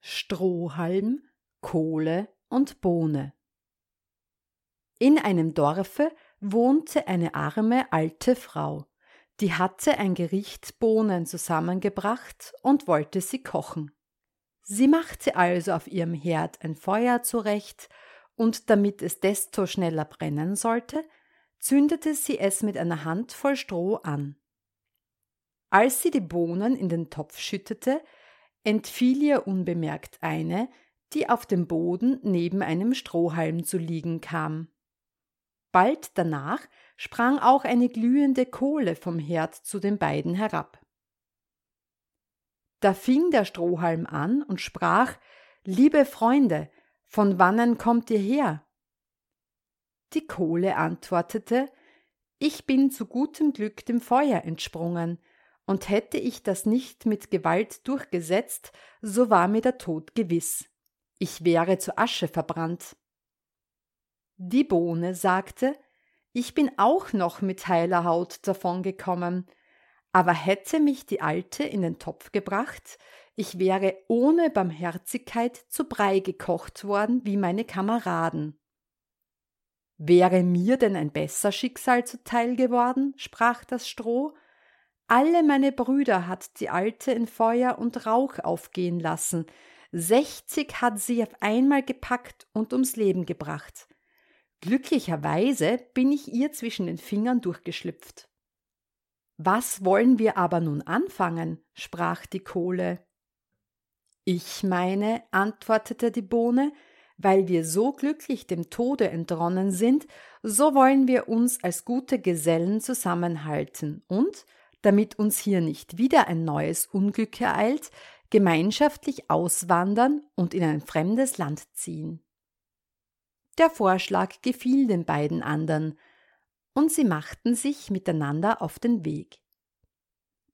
Strohhalm, Kohle und Bohne. In einem Dorfe wohnte eine arme alte Frau, die hatte ein Gericht Bohnen zusammengebracht und wollte sie kochen. Sie machte also auf ihrem Herd ein Feuer zurecht, und damit es desto schneller brennen sollte, zündete sie es mit einer Handvoll Stroh an. Als sie die Bohnen in den Topf schüttete, entfiel ihr unbemerkt eine, die auf dem Boden neben einem Strohhalm zu liegen kam. Bald danach sprang auch eine glühende Kohle vom Herd zu den beiden herab. Da fing der Strohhalm an und sprach Liebe Freunde, von wannen kommt ihr her? Die Kohle antwortete Ich bin zu gutem Glück dem Feuer entsprungen, und hätte ich das nicht mit Gewalt durchgesetzt, so war mir der Tod gewiss. Ich wäre zu Asche verbrannt. Die Bohne sagte, ich bin auch noch mit heiler Haut davongekommen, aber hätte mich die Alte in den Topf gebracht, ich wäre ohne Barmherzigkeit zu Brei gekocht worden wie meine Kameraden. Wäre mir denn ein besser Schicksal zuteil geworden? sprach das Stroh, alle meine Brüder hat die Alte in Feuer und Rauch aufgehen lassen. Sechzig hat sie auf einmal gepackt und ums Leben gebracht. Glücklicherweise bin ich ihr zwischen den Fingern durchgeschlüpft. Was wollen wir aber nun anfangen? sprach die Kohle. Ich meine, antwortete die Bohne, weil wir so glücklich dem Tode entronnen sind, so wollen wir uns als gute Gesellen zusammenhalten und, damit uns hier nicht wieder ein neues Unglück ereilt, gemeinschaftlich auswandern und in ein fremdes Land ziehen. Der Vorschlag gefiel den beiden anderen, und sie machten sich miteinander auf den Weg.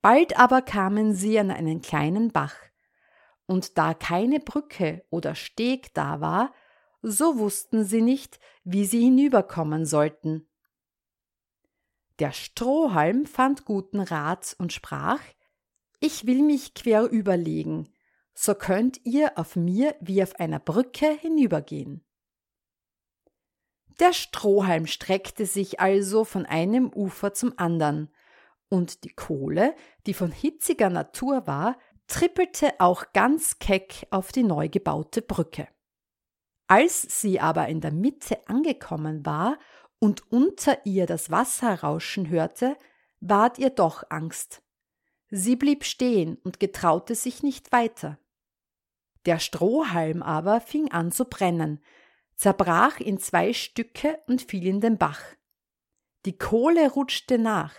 Bald aber kamen sie an einen kleinen Bach, und da keine Brücke oder Steg da war, so wussten sie nicht, wie sie hinüberkommen sollten. Der Strohhalm fand guten Rat und sprach Ich will mich quer überlegen, so könnt ihr auf mir wie auf einer Brücke hinübergehen. Der Strohhalm streckte sich also von einem Ufer zum andern, und die Kohle, die von hitziger Natur war, trippelte auch ganz keck auf die neu gebaute Brücke. Als sie aber in der Mitte angekommen war und unter ihr das Wasser rauschen hörte, ward ihr doch Angst. Sie blieb stehen und getraute sich nicht weiter. Der Strohhalm aber fing an zu brennen, zerbrach in zwei Stücke und fiel in den Bach. Die Kohle rutschte nach,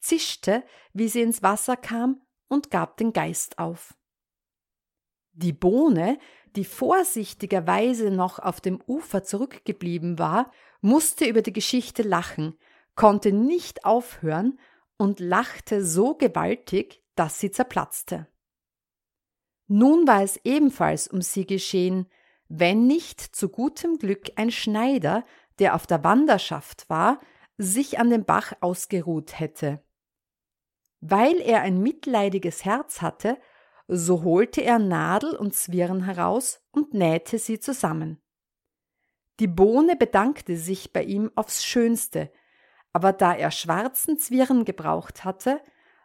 zischte, wie sie ins Wasser kam, und gab den Geist auf. Die Bohne, die vorsichtigerweise noch auf dem Ufer zurückgeblieben war, musste über die Geschichte lachen, konnte nicht aufhören und lachte so gewaltig, dass sie zerplatzte. Nun war es ebenfalls um sie geschehen, wenn nicht zu gutem Glück ein Schneider, der auf der Wanderschaft war, sich an dem Bach ausgeruht hätte. Weil er ein mitleidiges Herz hatte, so holte er Nadel und Zwirn heraus und nähte sie zusammen. Die Bohne bedankte sich bei ihm aufs Schönste, aber da er schwarzen Zwirn gebraucht hatte,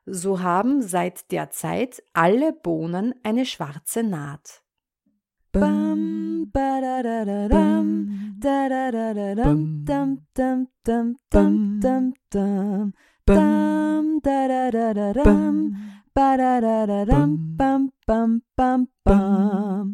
so haben seit der Zeit alle Bohnen eine schwarze Naht. Bum, ba da da da dum, da da da da dum, Ba da da da dum bum bum bum bum.